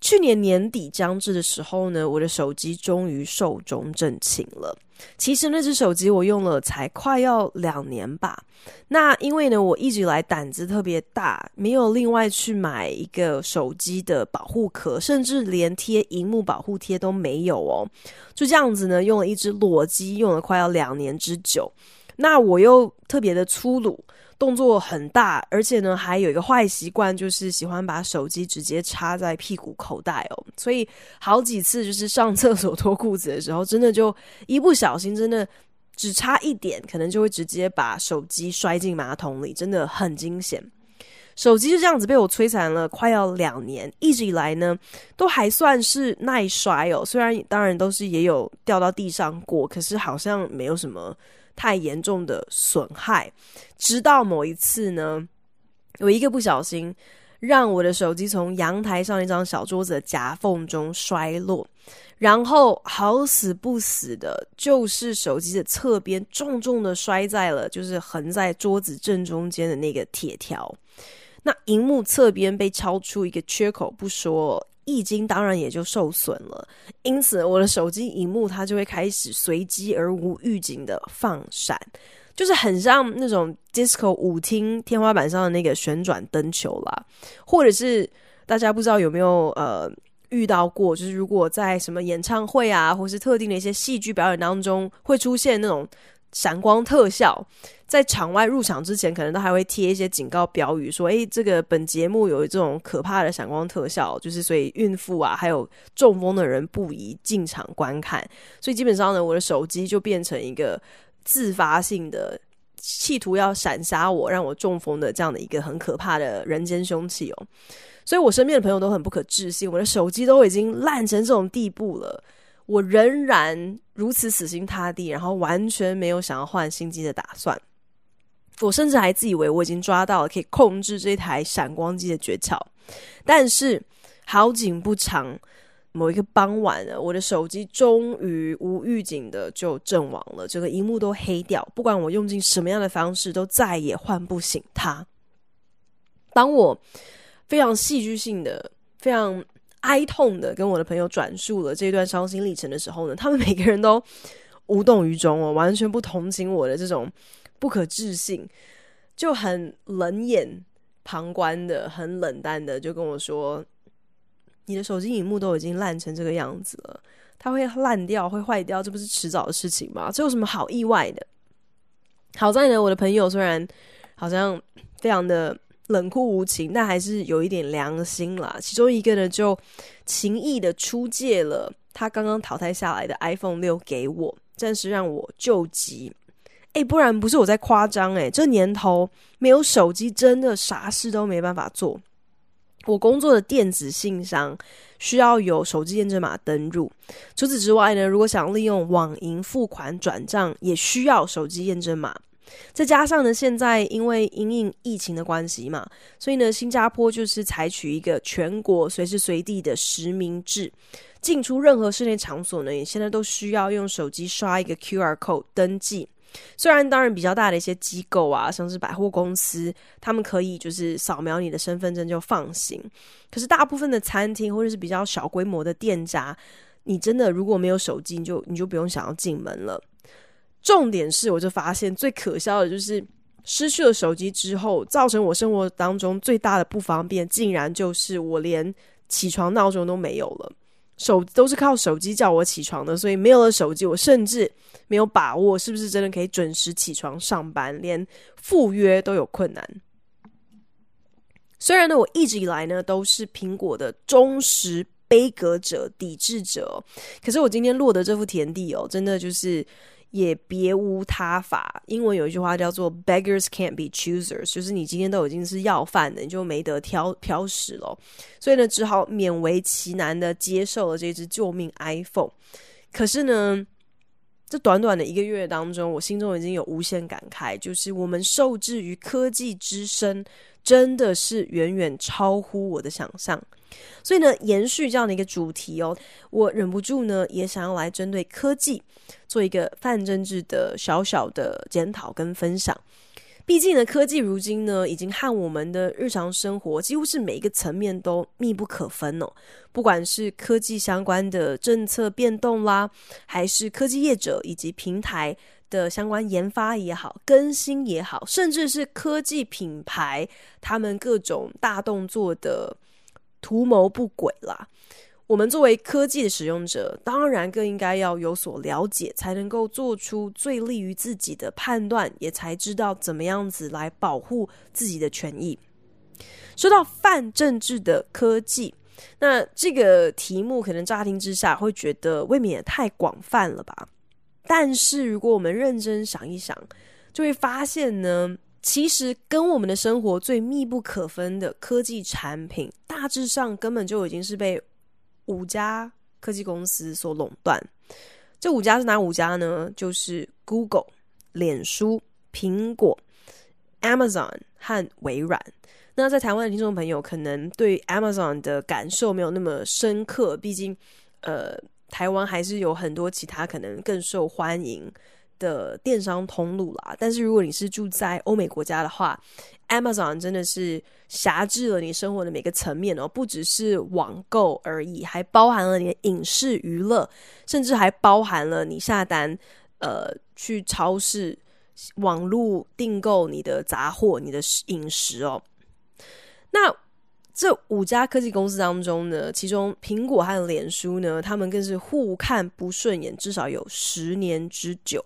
去年年底将至的时候呢，我的手机终于寿终正寝了。其实那只手机我用了才快要两年吧。那因为呢，我一直以来胆子特别大，没有另外去买一个手机的保护壳，甚至连贴荧幕保护贴都没有哦。就这样子呢，用了一只裸机，用了快要两年之久。那我又特别的粗鲁。动作很大，而且呢，还有一个坏习惯，就是喜欢把手机直接插在屁股口袋哦。所以好几次就是上厕所脱裤子的时候，真的就一不小心，真的只差一点，可能就会直接把手机摔进马桶里，真的很惊险。手机就这样子被我摧残了快要两年，一直以来呢，都还算是耐摔哦。虽然当然都是也有掉到地上过，可是好像没有什么。太严重的损害，直到某一次呢，我一个不小心，让我的手机从阳台上一张小桌子的夹缝中摔落，然后好死不死的，就是手机的侧边重重的摔在了，就是横在桌子正中间的那个铁条，那荧幕侧边被敲出一个缺口不说。液晶当然也就受损了，因此我的手机荧幕它就会开始随机而无预警的放闪，就是很像那种 disco 舞厅天花板上的那个旋转灯球啦，或者是大家不知道有没有呃遇到过，就是如果在什么演唱会啊，或是特定的一些戏剧表演当中会出现那种。闪光特效，在场外入场之前，可能都还会贴一些警告标语，说：“诶，这个本节目有这种可怕的闪光特效，就是所以孕妇啊，还有中风的人不宜进场观看。”所以基本上呢，我的手机就变成一个自发性的，企图要闪杀我，让我中风的这样的一个很可怕的人间凶器哦。所以我身边的朋友都很不可置信，我的手机都已经烂成这种地步了。我仍然如此死心塌地，然后完全没有想要换新机的打算。我甚至还自以为我已经抓到了可以控制这台闪光机的诀窍。但是好景不长，某一个傍晚呢，我的手机终于无预警的就阵亡了，整个荧幕都黑掉。不管我用尽什么样的方式，都再也唤不醒它。当我非常戏剧性的、非常。哀痛的跟我的朋友转述了这段伤心历程的时候呢，他们每个人都无动于衷哦，完全不同情我的这种不可置信，就很冷眼旁观的、很冷淡的就跟我说：“你的手机荧幕都已经烂成这个样子了，它会烂掉、会坏掉，这不是迟早的事情吗？这有什么好意外的？”好在呢，我的朋友虽然好像非常的。冷酷无情，但还是有一点良心啦。其中一个呢，就情意的出借了他刚刚淘汰下来的 iPhone 六给我，暂时让我救急。诶，不然不是我在夸张诶，这年头没有手机，真的啥事都没办法做。我工作的电子信箱需要有手机验证码登入，除此之外呢，如果想利用网银付款转账，也需要手机验证码。再加上呢，现在因为因应疫情的关系嘛，所以呢，新加坡就是采取一个全国随时随地的实名制，进出任何室内场所呢，也现在都需要用手机刷一个 QR code 登记。虽然当然比较大的一些机构啊，像是百货公司，他们可以就是扫描你的身份证就放行，可是大部分的餐厅或者是比较小规模的店家，你真的如果没有手机，你就你就不用想要进门了。重点是，我就发现最可笑的就是失去了手机之后，造成我生活当中最大的不方便，竟然就是我连起床闹钟都没有了。手都是靠手机叫我起床的，所以没有了手机，我甚至没有把握是不是真的可以准时起床上班，连赴约都有困难。虽然呢，我一直以来呢都是苹果的忠实背格者、抵制者，可是我今天落得这副田地哦，真的就是。也别无他法。英文有一句话叫做 “beggars can't be choosers”，就是你今天都已经是要饭的，你就没得挑挑食了。所以呢，只好勉为其难的接受了这支救命 iPhone。可是呢，这短短的一个月当中，我心中已经有无限感慨，就是我们受制于科技之深，真的是远远超乎我的想象。所以呢，延续这样的一个主题哦，我忍不住呢，也想要来针对科技做一个泛政治的小小的检讨跟分享。毕竟呢，科技如今呢，已经和我们的日常生活几乎是每一个层面都密不可分哦。不管是科技相关的政策变动啦，还是科技业者以及平台的相关研发也好、更新也好，甚至是科技品牌他们各种大动作的图谋不轨啦。我们作为科技的使用者，当然更应该要有所了解，才能够做出最利于自己的判断，也才知道怎么样子来保护自己的权益。说到泛政治的科技，那这个题目可能乍听之下会觉得未免也太广泛了吧？但是如果我们认真想一想，就会发现呢，其实跟我们的生活最密不可分的科技产品，大致上根本就已经是被五家科技公司所垄断，这五家是哪五家呢？就是 Google、脸书、苹果、Amazon 和微软。那在台湾的听众朋友可能对 Amazon 的感受没有那么深刻，毕竟呃，台湾还是有很多其他可能更受欢迎的电商通路啦。但是如果你是住在欧美国家的话，Amazon 真的是辖制了你生活的每个层面哦，不只是网购而已，还包含了你的影视娱乐，甚至还包含了你下单，呃，去超市网络订购你的杂货、你的饮食哦。那这五家科技公司当中呢，其中苹果和脸书呢，他们更是互看不顺眼，至少有十年之久。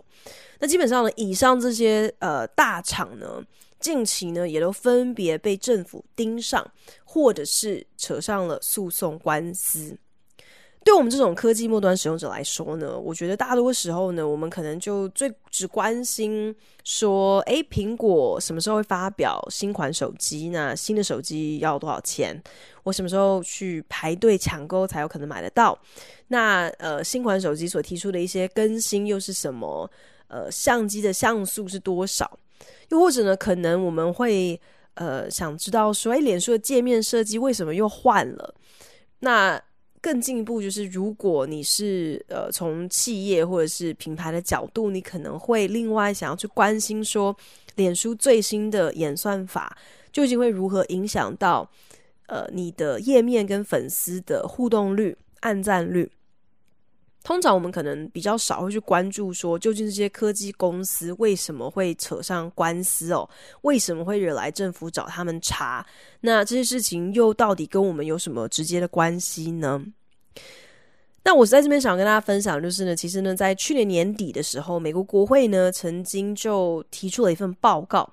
那基本上呢，以上这些呃大厂呢。近期呢，也都分别被政府盯上，或者是扯上了诉讼官司。对我们这种科技末端使用者来说呢，我觉得大多时候呢，我们可能就最只关心说，诶，苹果什么时候会发表新款手机？那新的手机要多少钱？我什么时候去排队抢购才有可能买得到？那呃，新款手机所提出的一些更新又是什么？呃，相机的像素是多少？又或者呢，可能我们会呃想知道说，哎，脸书的界面设计为什么又换了？那更进一步就是，如果你是呃从企业或者是品牌的角度，你可能会另外想要去关心说，脸书最新的演算法究竟会如何影响到呃你的页面跟粉丝的互动率、按赞率。通常我们可能比较少会去关注说，究竟这些科技公司为什么会扯上官司哦？为什么会惹来政府找他们查？那这些事情又到底跟我们有什么直接的关系呢？那我在这边想跟大家分享，就是呢，其实呢，在去年年底的时候，美国国会呢曾经就提出了一份报告。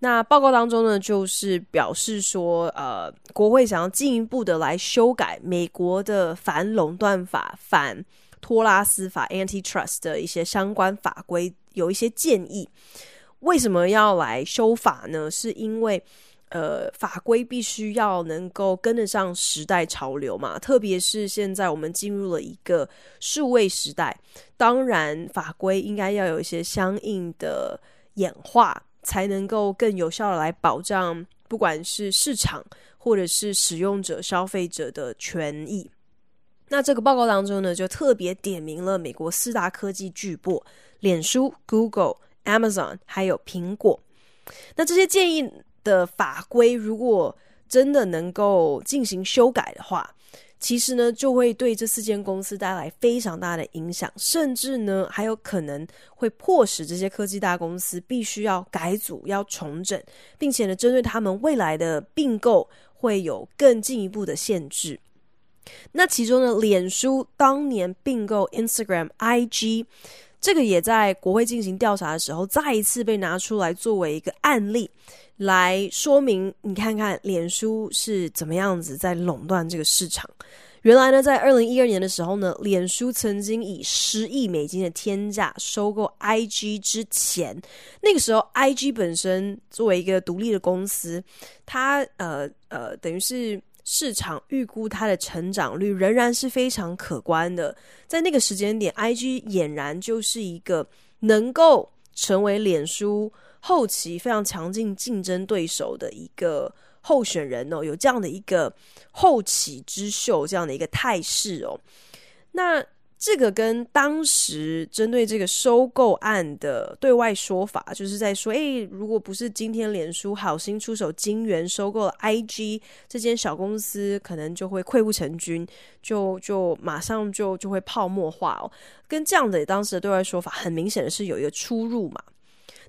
那报告当中呢，就是表示说，呃，国会想要进一步的来修改美国的反垄断法，反托拉斯法 （Antitrust） 的一些相关法规有一些建议。为什么要来修法呢？是因为呃，法规必须要能够跟得上时代潮流嘛。特别是现在我们进入了一个数位时代，当然法规应该要有一些相应的演化，才能够更有效的来保障，不管是市场或者是使用者、消费者的权益。那这个报告当中呢，就特别点名了美国四大科技巨擘：脸书、Google、Amazon，还有苹果。那这些建议的法规，如果真的能够进行修改的话，其实呢，就会对这四间公司带来非常大的影响，甚至呢，还有可能会迫使这些科技大公司必须要改组、要重整，并且呢，针对他们未来的并购，会有更进一步的限制。那其中呢，脸书当年并购 Instagram、IG，这个也在国会进行调查的时候，再一次被拿出来作为一个案例，来说明你看看脸书是怎么样子在垄断这个市场。原来呢，在二零一二年的时候呢，脸书曾经以十亿美金的天价收购 IG 之前，那个时候 IG 本身作为一个独立的公司，它呃呃等于是市场预估它的成长率仍然是非常可观的。在那个时间点，IG 俨然就是一个能够成为脸书后期非常强劲竞争对手的一个候选人哦，有这样的一个后起之秀这样的一个态势哦。那这个跟当时针对这个收购案的对外说法，就是在说，诶，如果不是今天脸书好心出手金元收购了 IG 这间小公司，可能就会溃不成军，就就马上就就会泡沫化哦。跟这样的当时的对外说法，很明显的是有一个出入嘛。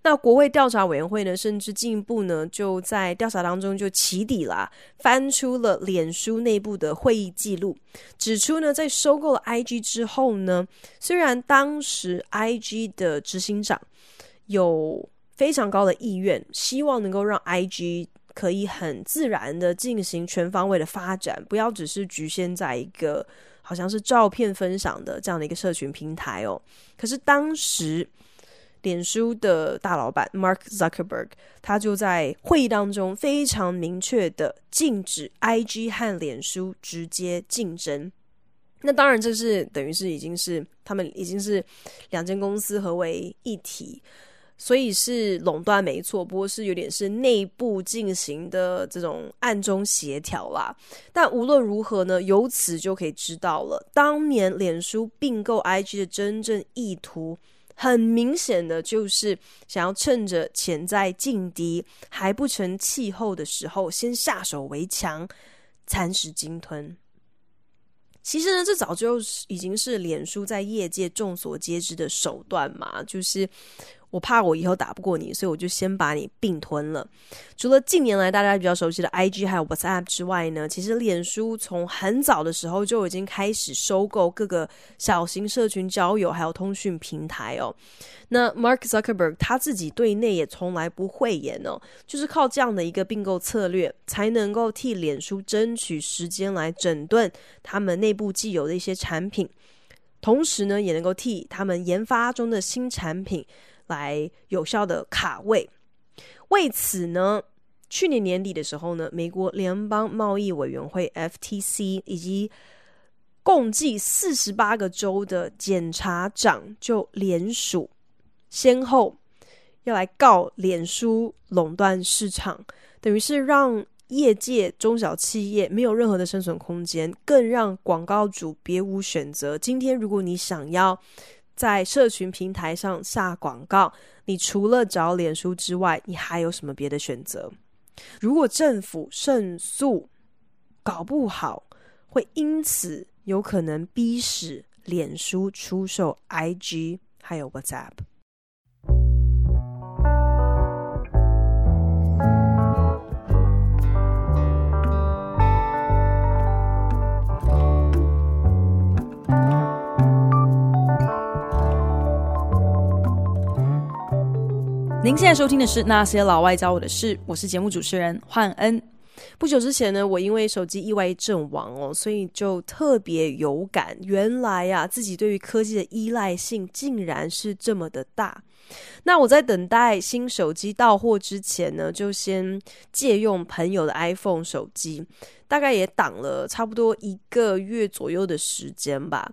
那国会调查委员会呢，甚至进一步呢，就在调查当中就起底啦，翻出了脸书内部的会议记录，指出呢，在收购了 IG 之后呢，虽然当时 IG 的执行长有非常高的意愿，希望能够让 IG 可以很自然的进行全方位的发展，不要只是局限在一个好像是照片分享的这样的一个社群平台哦，可是当时。脸书的大老板 Mark Zuckerberg，他就在会议当中非常明确的禁止 IG 和脸书直接竞争。那当然，这是等于是已经是他们已经是两间公司合为一体，所以是垄断没错，不过是有点是内部进行的这种暗中协调啦。但无论如何呢，由此就可以知道了，当年脸书并购 IG 的真正意图。很明显的就是想要趁着潜在劲敌还不成气候的时候，先下手为强，蚕食鲸吞。其实呢，这早就已经是脸书在业界众所皆知的手段嘛，就是。我怕我以后打不过你，所以我就先把你并吞了。除了近年来大家比较熟悉的 IG 还有 WhatsApp 之外呢，其实脸书从很早的时候就已经开始收购各个小型社群交友还有通讯平台哦。那 Mark Zuckerberg 他自己对内也从来不讳言哦，就是靠这样的一个并购策略，才能够替脸书争取时间来整顿他们内部既有的一些产品，同时呢，也能够替他们研发中的新产品。来有效的卡位。为此呢，去年年底的时候呢，美国联邦贸易委员会 FTC 以及共计四十八个州的检察长就联署，先后要来告脸书垄断市场，等于是让业界中小企业没有任何的生存空间，更让广告主别无选择。今天如果你想要在社群平台上下广告，你除了找脸书之外，你还有什么别的选择？如果政府胜诉，搞不好会因此有可能逼使脸书出售 IG 还有 WhatsApp。您现在收听的是《那些老外教我的事》，我是节目主持人焕恩。不久之前呢，我因为手机意外阵亡哦，所以就特别有感，原来呀、啊，自己对于科技的依赖性竟然是这么的大。那我在等待新手机到货之前呢，就先借用朋友的 iPhone 手机，大概也挡了差不多一个月左右的时间吧。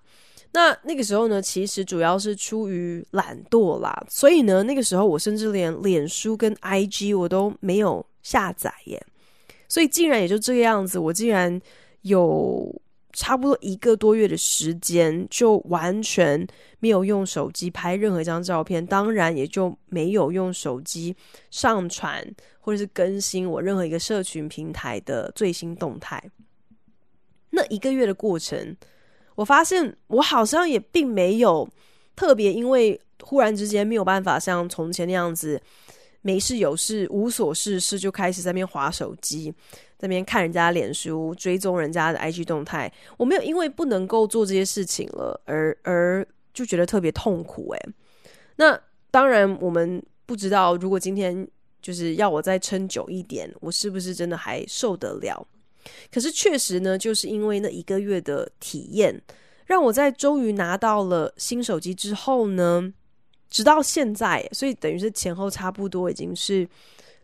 那那个时候呢，其实主要是出于懒惰啦，所以呢，那个时候我甚至连脸书跟 IG 我都没有下载耶，所以竟然也就这个样子，我竟然有差不多一个多月的时间，就完全没有用手机拍任何一张照片，当然也就没有用手机上传或者是更新我任何一个社群平台的最新动态。那一个月的过程。我发现我好像也并没有特别，因为忽然之间没有办法像从前那样子没事有事无所事事就开始在那边划手机，在那边看人家脸书，追踪人家的 IG 动态。我没有因为不能够做这些事情了而而就觉得特别痛苦诶。那当然我们不知道，如果今天就是要我再撑久一点，我是不是真的还受得了？可是确实呢，就是因为那一个月的体验，让我在终于拿到了新手机之后呢，直到现在，所以等于是前后差不多已经是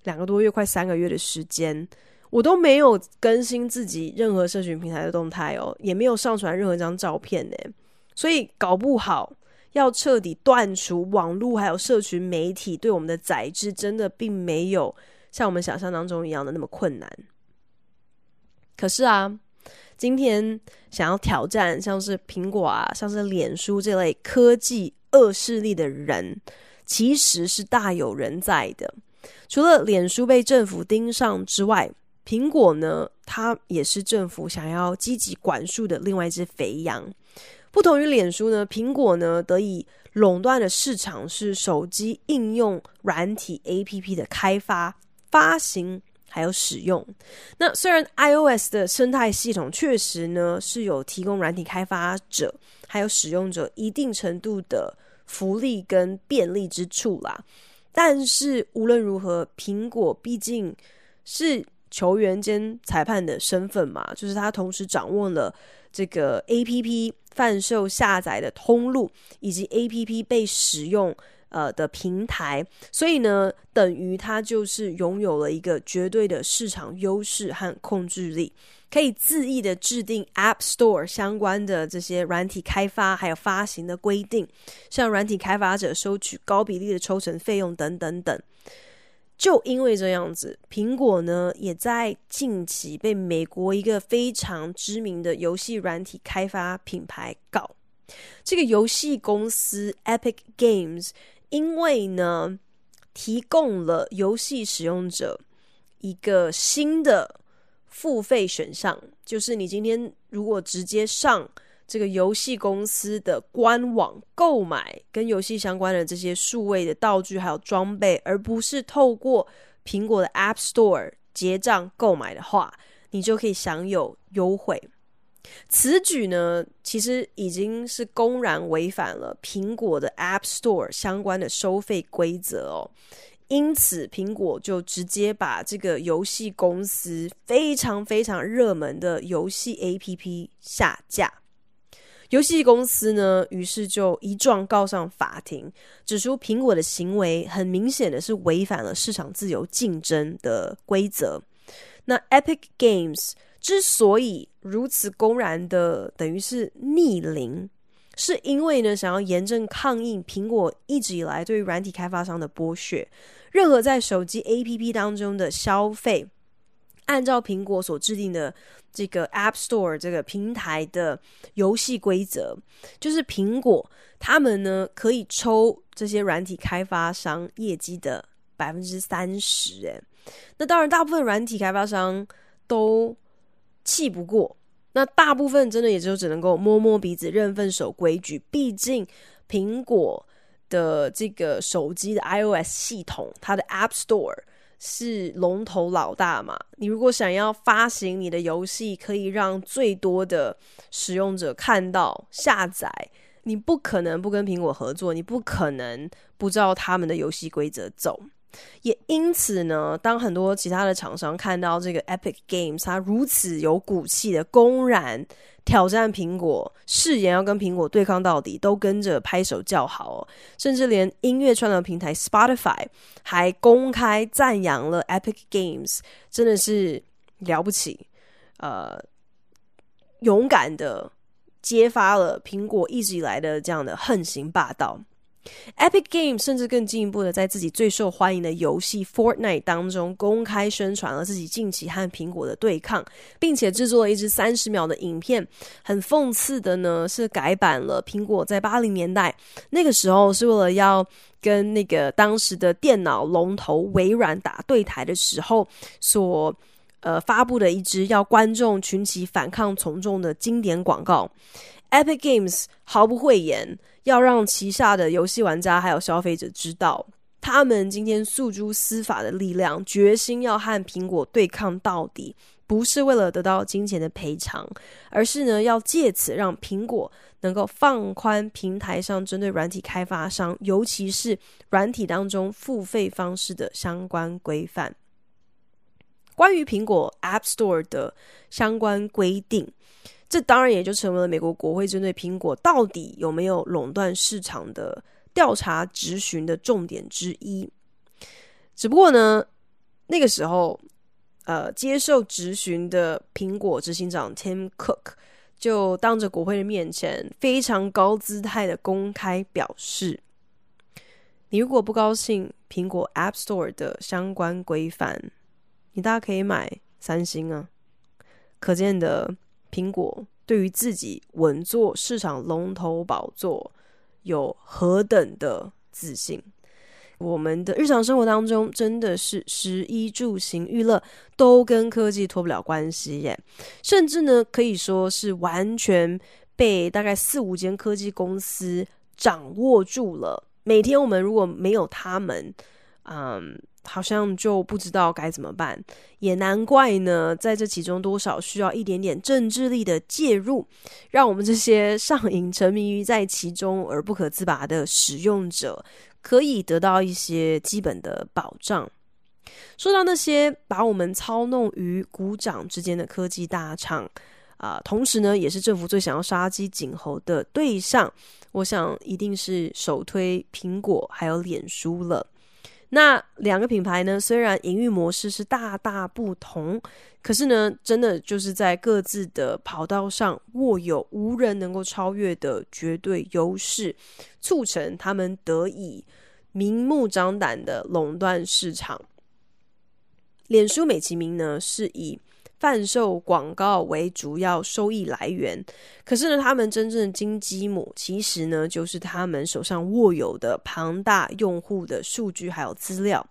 两个多月，快三个月的时间，我都没有更新自己任何社群平台的动态哦，也没有上传任何一张照片呢。所以搞不好要彻底断除网络还有社群媒体对我们的宰制，真的并没有像我们想象当中一样的那么困难。可是啊，今天想要挑战像是苹果啊、像是脸书这类科技恶势力的人，其实是大有人在的。除了脸书被政府盯上之外，苹果呢，它也是政府想要积极管束的另外一只肥羊。不同于脸书呢，苹果呢得以垄断的市场是手机应用软体 APP 的开发、发行还有使用。那虽然 iOS 的生态系统确实呢是有提供软体开发者还有使用者一定程度的福利跟便利之处啦。但是无论如何，苹果毕竟是球员兼裁判的身份嘛，就是他同时掌握了这个 APP 贩售下载的通路，以及 APP 被使用呃的平台，所以呢，等于它就是拥有了一个绝对的市场优势和控制力。可以恣意的制定 App Store 相关的这些软体开发还有发行的规定，向软体开发者收取高比例的抽成费用等等等。就因为这样子，苹果呢也在近期被美国一个非常知名的游戏软体开发品牌告。这个游戏公司 Epic Games 因为呢提供了游戏使用者一个新的。付费选项就是你今天如果直接上这个游戏公司的官网购买跟游戏相关的这些数位的道具还有装备，而不是透过苹果的 App Store 结账购买的话，你就可以享有优惠。此举呢，其实已经是公然违反了苹果的 App Store 相关的收费规则哦。因此，苹果就直接把这个游戏公司非常非常热门的游戏 APP 下架。游戏公司呢，于是就一状告上法庭，指出苹果的行为很明显的是违反了市场自由竞争的规则。那 Epic Games 之所以如此公然的等于是逆鳞，是因为呢，想要严正抗议苹果一直以来对于软体开发商的剥削。任何在手机 APP 当中的消费，按照苹果所制定的这个 App Store 这个平台的游戏规则，就是苹果他们呢可以抽这些软体开发商业绩的百分之三十。诶，那当然，大部分软体开发商都气不过，那大部分真的也就只能够摸摸鼻子，认份守规矩。毕竟苹果。的这个手机的 iOS 系统，它的 App Store 是龙头老大嘛？你如果想要发行你的游戏，可以让最多的使用者看到下载，你不可能不跟苹果合作，你不可能不知道他们的游戏规则走。也因此呢，当很多其他的厂商看到这个 Epic Games，它如此有骨气的公然挑战苹果，誓言要跟苹果对抗到底，都跟着拍手叫好哦。甚至连音乐串流平台 Spotify 还公开赞扬了 Epic Games，真的是了不起，呃，勇敢的揭发了苹果一直以来的这样的横行霸道。Epic Game 甚至更进一步的，在自己最受欢迎的游戏 Fortnite 当中公开宣传了自己近期和苹果的对抗，并且制作了一支三十秒的影片。很讽刺的呢，是改版了苹果在八零年代那个时候是为了要跟那个当时的电脑龙头微软打对台的时候所呃发布的一支要观众群起反抗从众的经典广告。Epic Games 毫不讳言。要让旗下的游戏玩家还有消费者知道，他们今天诉诸司法的力量，决心要和苹果对抗到底，不是为了得到金钱的赔偿，而是呢要借此让苹果能够放宽平台上针对软体开发商，尤其是软体当中付费方式的相关规范。关于苹果 App Store 的相关规定。这当然也就成为了美国国会针对苹果到底有没有垄断市场的调查质询的重点之一。只不过呢，那个时候呃接受质询的苹果执行长 Tim Cook 就当着国会的面前，非常高姿态的公开表示：“你如果不高兴苹果 App Store 的相关规范，你大家可以买三星啊。”可见的苹果对于自己稳坐市场龙头宝座有何等的自信。我们的日常生活当中，真的是食衣住行娱乐都跟科技脱不了关系耶，甚至呢可以说是完全被大概四五间科技公司掌握住了。每天我们如果没有他们，嗯，好像就不知道该怎么办。也难怪呢，在这其中多少需要一点点政治力的介入，让我们这些上瘾沉迷于在其中而不可自拔的使用者。可以得到一些基本的保障。说到那些把我们操弄于股掌之间的科技大厂，啊、同时呢，也是政府最想要杀鸡儆猴的对象，我想一定是首推苹果还有脸书了。那两个品牌呢，虽然营运模式是大大不同。可是呢，真的就是在各自的跑道上握有无人能够超越的绝对优势，促成他们得以明目张胆的垄断市场。脸书美其名呢，是以贩售广告为主要收益来源，可是呢，他们真正的金鸡母其实呢，就是他们手上握有的庞大用户的数据还有资料。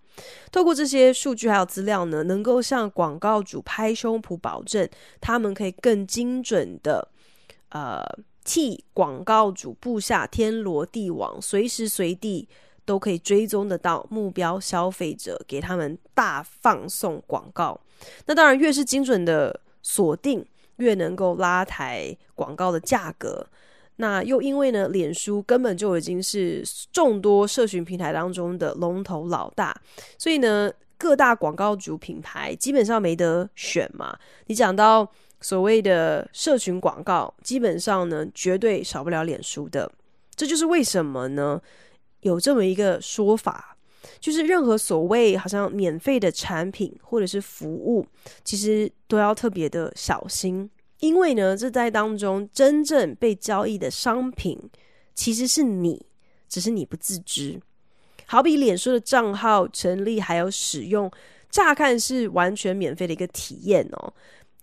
透过这些数据还有资料呢，能够向广告主拍胸脯保证，他们可以更精准的，呃，替广告主布下天罗地网，随时随地都可以追踪得到目标消费者，给他们大放送广告。那当然，越是精准的锁定，越能够拉抬广告的价格。那又因为呢，脸书根本就已经是众多社群平台当中的龙头老大，所以呢，各大广告主品牌基本上没得选嘛。你讲到所谓的社群广告，基本上呢，绝对少不了脸书的。这就是为什么呢？有这么一个说法，就是任何所谓好像免费的产品或者是服务，其实都要特别的小心。因为呢，这在当中真正被交易的商品其实是你，只是你不自知。好比脸书的账号成立还有使用，乍看是完全免费的一个体验哦。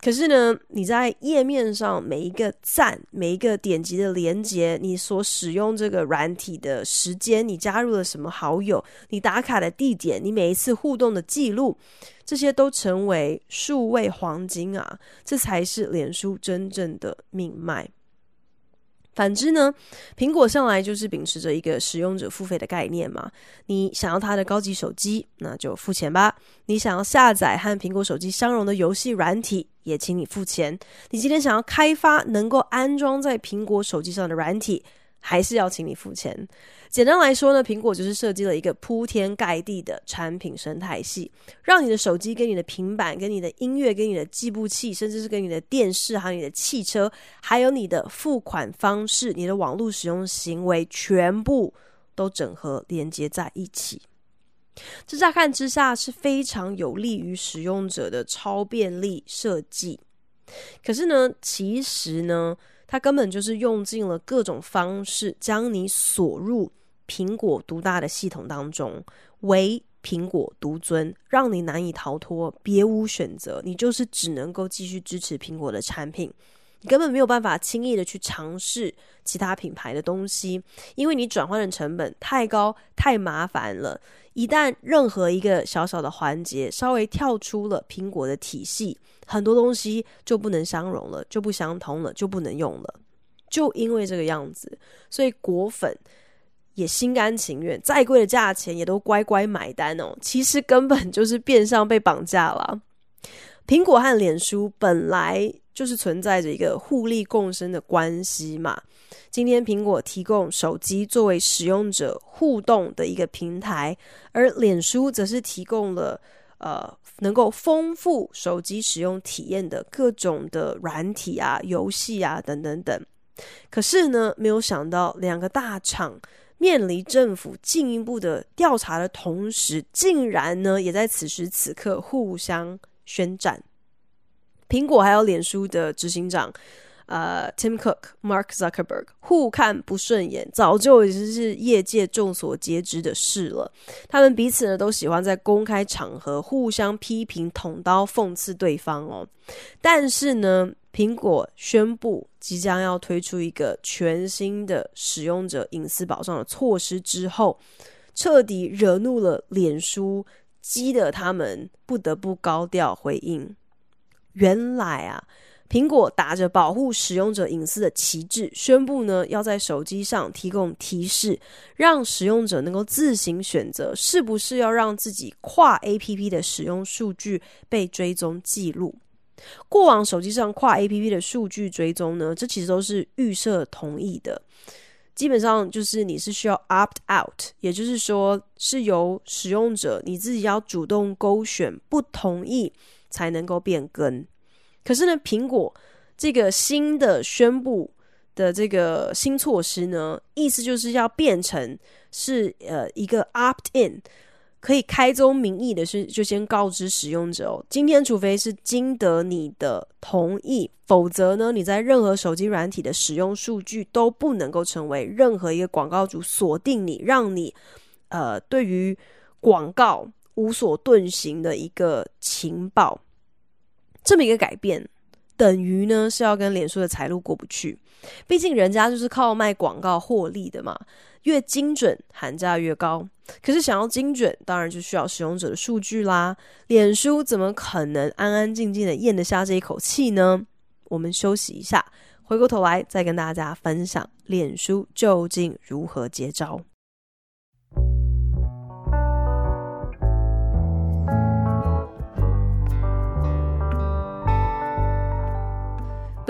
可是呢，你在页面上每一个赞、每一个点击的连接，你所使用这个软体的时间，你加入了什么好友，你打卡的地点，你每一次互动的记录，这些都成为数位黄金啊！这才是脸书真正的命脉。反之呢，苹果向来就是秉持着一个使用者付费的概念嘛。你想要它的高级手机，那就付钱吧。你想要下载和苹果手机相容的游戏软体，也请你付钱。你今天想要开发能够安装在苹果手机上的软体，还是要请你付钱。简单来说呢，苹果就是设计了一个铺天盖地的产品生态系，让你的手机、跟你的平板、跟你的音乐、跟你的计步器，甚至是跟你的电视、还有你的汽车，还有你的付款方式、你的网络使用行为，全部都整合连接在一起。这乍看之下是非常有利于使用者的超便利设计，可是呢，其实呢，它根本就是用尽了各种方式将你锁入。苹果独大的系统当中，唯苹果独尊，让你难以逃脱，别无选择，你就是只能够继续支持苹果的产品，你根本没有办法轻易的去尝试其他品牌的东西，因为你转换的成本太高，太麻烦了。一旦任何一个小小的环节稍微跳出了苹果的体系，很多东西就不能相容了，就不相通了，就不能用了。就因为这个样子，所以果粉。也心甘情愿，再贵的价钱也都乖乖买单哦。其实根本就是变相被绑架了。苹果和脸书本来就是存在着一个互利共生的关系嘛。今天苹果提供手机作为使用者互动的一个平台，而脸书则是提供了呃能够丰富手机使用体验的各种的软体啊、游戏啊等等等。可是呢，没有想到两个大厂。面临政府进一步的调查的同时，竟然呢也在此时此刻互相宣战。苹果还有脸书的执行长。呃、，Tim Cook、Mark Zuckerberg 互看不顺眼，早就已经是业界众所皆知的事了。他们彼此呢都喜欢在公开场合互相批评、捅刀、讽刺对方哦。但是呢，苹果宣布即将要推出一个全新的使用者隐私保障的措施之后，彻底惹怒了脸书，激得他们不得不高调回应。原来啊。苹果打着保护使用者隐私的旗帜，宣布呢要在手机上提供提示，让使用者能够自行选择是不是要让自己跨 APP 的使用数据被追踪记录。过往手机上跨 APP 的数据追踪呢，这其实都是预设同意的，基本上就是你是需要 opt out，也就是说是由使用者你自己要主动勾选不同意才能够变更。可是呢，苹果这个新的宣布的这个新措施呢，意思就是要变成是呃一个 opt in，可以开宗明义的是，就先告知使用者哦，今天除非是经得你的同意，否则呢，你在任何手机软体的使用数据都不能够成为任何一个广告主锁定你，让你呃对于广告无所遁形的一个情报。这么一个改变，等于呢是要跟脸书的财路过不去。毕竟人家就是靠卖广告获利的嘛，越精准喊价越高。可是想要精准，当然就需要使用者的数据啦。脸书怎么可能安安静静的咽得下这一口气呢？我们休息一下，回过头来再跟大家分享脸书究竟如何接招。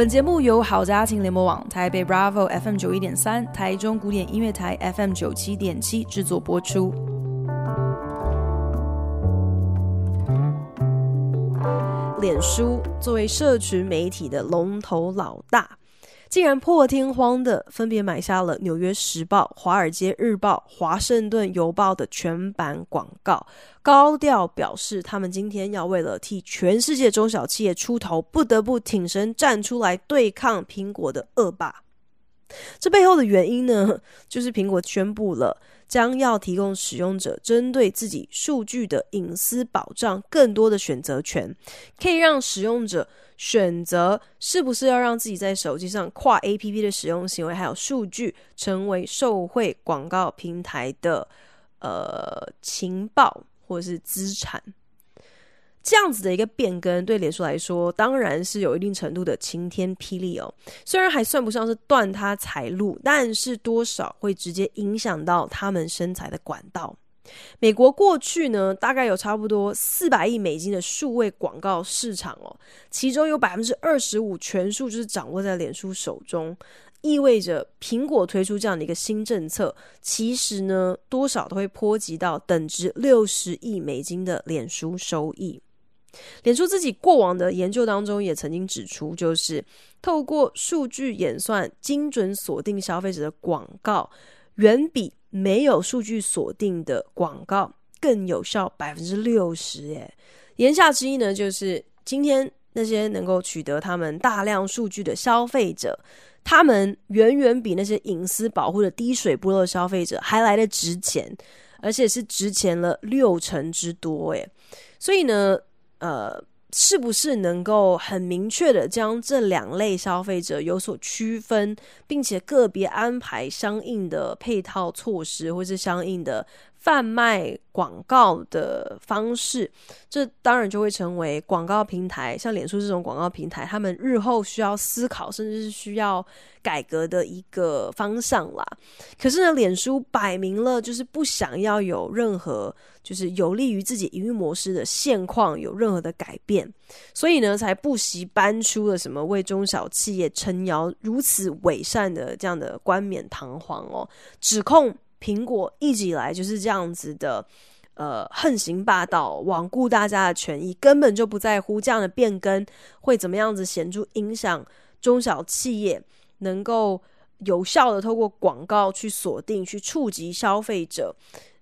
本节目由好家庭联盟网、台北 Bravo FM 九一点三、台中古典音乐台 FM 九七点七制作播出。脸书作为社群媒体的龙头老大。竟然破天荒的分别买下了《纽约时报》、《华尔街日报》、《华盛顿邮报》的全版广告，高调表示他们今天要为了替全世界中小企业出头，不得不挺身站出来对抗苹果的恶霸。这背后的原因呢，就是苹果宣布了将要提供使用者针对自己数据的隐私保障更多的选择权，可以让使用者。选择是不是要让自己在手机上跨 APP 的使用行为还有数据成为受惠广告平台的呃情报或者是资产，这样子的一个变更对脸书来说当然是有一定程度的晴天霹雳哦。虽然还算不上是断他财路，但是多少会直接影响到他们生财的管道。美国过去呢，大概有差不多四百亿美金的数位广告市场哦，其中有百分之二十五全数就是掌握在脸书手中，意味着苹果推出这样的一个新政策，其实呢，多少都会波及到等值六十亿美金的脸书收益。脸书自己过往的研究当中也曾经指出，就是透过数据演算，精准锁定消费者的广告，远比没有数据锁定的广告更有效百分之六十耶。言下之意呢，就是今天那些能够取得他们大量数据的消费者，他们远远比那些隐私保护的滴水不漏的消费者还来得值钱，而且是值钱了六成之多诶。所以呢，呃。是不是能够很明确的将这两类消费者有所区分，并且个别安排相应的配套措施，或是相应的贩卖广告的方式，这当然就会成为广告平台，像脸书这种广告平台，他们日后需要思考，甚至是需要改革的一个方向啦。可是呢，脸书摆明了就是不想要有任何就是有利于自己营运模式的现况有任何的改变，所以呢，才不惜搬出了什么为中小企业撑腰如此伪善的这样的冠冕堂皇哦，指控。苹果一直以来就是这样子的，呃，横行霸道，罔顾大家的权益，根本就不在乎这样的变更会怎么样子显著影响中小企业能够有效的透过广告去锁定、去触及消费者，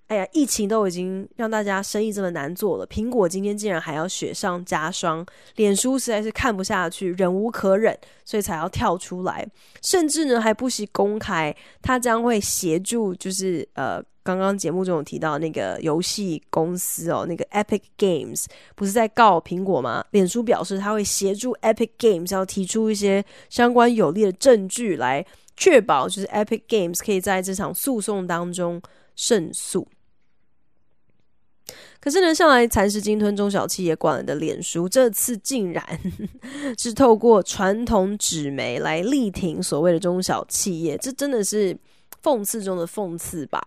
哎呀，疫情都已经让大家生意这么难做了，苹果今天竟然还要雪上加霜，脸书实在是看不下去，忍无可忍，所以才要跳出来，甚至呢还不惜公开，他将会协助，就是呃，刚刚节目中有提到那个游戏公司哦，那个 Epic Games 不是在告苹果吗？脸书表示他会协助 Epic Games 要提出一些相关有力的证据，来确保就是 Epic Games 可以在这场诉讼当中胜诉。可是呢，向来蚕食鲸吞中小企业惯了的脸书，这次竟然 是透过传统纸媒来力挺所谓的中小企业，这真的是讽刺中的讽刺吧？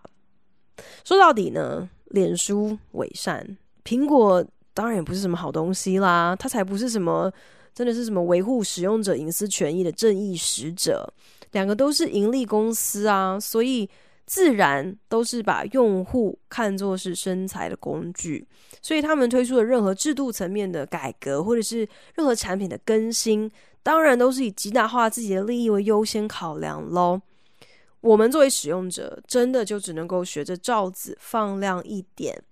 说到底呢，脸书伪善，苹果当然也不是什么好东西啦，它才不是什么真的是什么维护使用者隐私权益的正义使者，两个都是盈利公司啊，所以。自然都是把用户看作是生财的工具，所以他们推出的任何制度层面的改革，或者是任何产品的更新，当然都是以极大化自己的利益为优先考量喽。我们作为使用者，真的就只能够学着罩子放亮一点，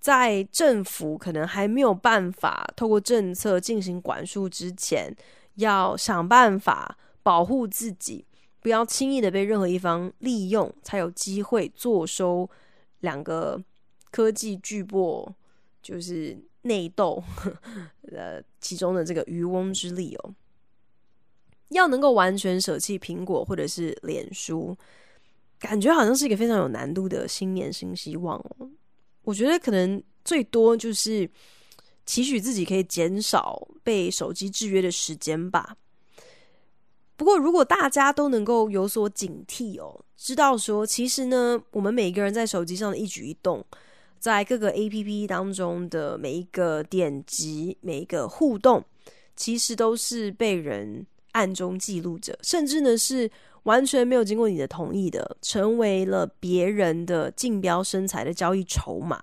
在政府可能还没有办法透过政策进行管束之前，要想办法保护自己。不要轻易的被任何一方利用，才有机会坐收两个科技巨擘就是内斗 呃其中的这个渔翁之利哦。要能够完全舍弃苹果或者是脸书，感觉好像是一个非常有难度的新年新希望哦。我觉得可能最多就是期许自己可以减少被手机制约的时间吧。不过，如果大家都能够有所警惕哦，知道说，其实呢，我们每一个人在手机上的一举一动，在各个 APP 当中的每一个点击、每一个互动，其实都是被人暗中记录着，甚至呢是完全没有经过你的同意的，成为了别人的竞标生财的交易筹码。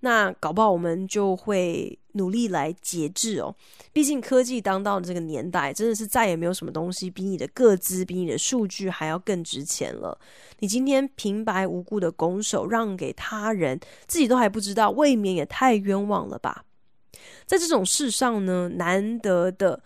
那搞不好我们就会努力来节制哦。毕竟科技当道的这个年代，真的是再也没有什么东西比你的个资、比你的数据还要更值钱了。你今天平白无故的拱手让给他人，自己都还不知道，未免也太冤枉了吧？在这种事上呢，难得的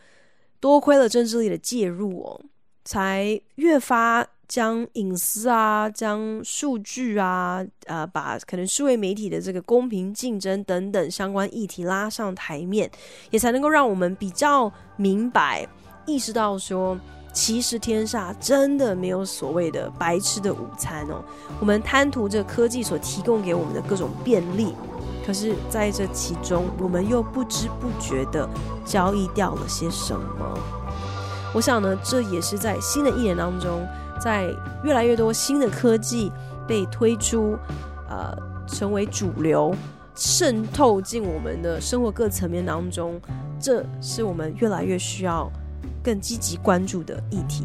多亏了政治力的介入哦，才越发。将隐私啊，将数据啊，呃，把可能数位媒体的这个公平竞争等等相关议题拉上台面，也才能够让我们比较明白，意识到说，其实天下真的没有所谓的白吃的午餐哦。我们贪图这科技所提供给我们的各种便利，可是在这其中，我们又不知不觉的交易掉了些什么。我想呢，这也是在新的一年当中。在越来越多新的科技被推出，呃，成为主流，渗透进我们的生活各层面当中，这是我们越来越需要更积极关注的议题。